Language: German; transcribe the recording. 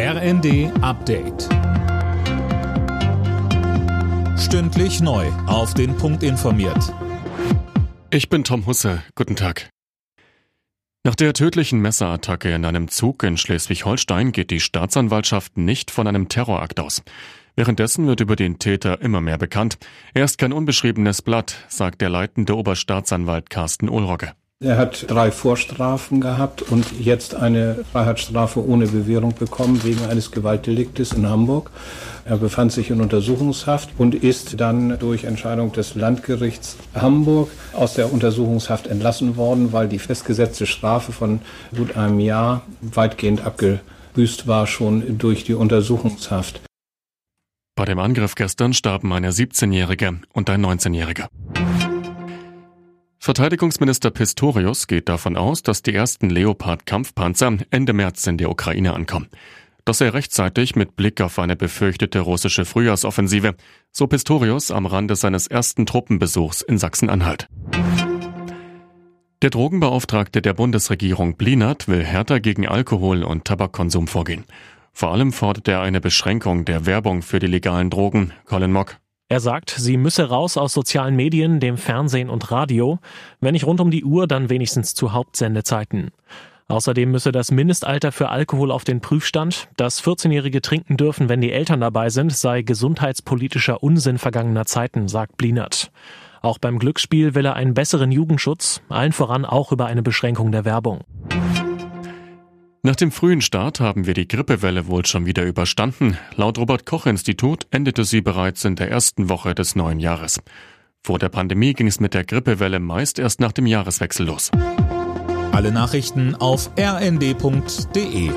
RND Update. Stündlich neu. Auf den Punkt informiert. Ich bin Tom Husse. Guten Tag. Nach der tödlichen Messerattacke in einem Zug in Schleswig-Holstein geht die Staatsanwaltschaft nicht von einem Terrorakt aus. Währenddessen wird über den Täter immer mehr bekannt. Er ist kein unbeschriebenes Blatt, sagt der leitende Oberstaatsanwalt Carsten Ulrogge. Er hat drei Vorstrafen gehabt und jetzt eine Freiheitsstrafe ohne Bewährung bekommen wegen eines Gewaltdeliktes in Hamburg. Er befand sich in Untersuchungshaft und ist dann durch Entscheidung des Landgerichts Hamburg aus der Untersuchungshaft entlassen worden, weil die festgesetzte Strafe von gut einem Jahr weitgehend abgebüßt war schon durch die Untersuchungshaft. Bei dem Angriff gestern starben eine 17-Jährige und ein 19-Jähriger. Verteidigungsminister Pistorius geht davon aus, dass die ersten Leopard-Kampfpanzer Ende März in der Ukraine ankommen. Das sei rechtzeitig mit Blick auf eine befürchtete russische Frühjahrsoffensive, so Pistorius am Rande seines ersten Truppenbesuchs in Sachsen-Anhalt. Der Drogenbeauftragte der Bundesregierung Blinert will härter gegen Alkohol- und Tabakkonsum vorgehen. Vor allem fordert er eine Beschränkung der Werbung für die legalen Drogen. Colin Mock. Er sagt, sie müsse raus aus sozialen Medien, dem Fernsehen und Radio, wenn nicht rund um die Uhr, dann wenigstens zu Hauptsendezeiten. Außerdem müsse das Mindestalter für Alkohol auf den Prüfstand. Dass 14-Jährige trinken dürfen, wenn die Eltern dabei sind, sei gesundheitspolitischer Unsinn vergangener Zeiten, sagt Blinert. Auch beim Glücksspiel will er einen besseren Jugendschutz, allen voran auch über eine Beschränkung der Werbung. Nach dem frühen Start haben wir die Grippewelle wohl schon wieder überstanden. Laut Robert Koch Institut endete sie bereits in der ersten Woche des neuen Jahres. Vor der Pandemie ging es mit der Grippewelle meist erst nach dem Jahreswechsel los. Alle Nachrichten auf rnd.de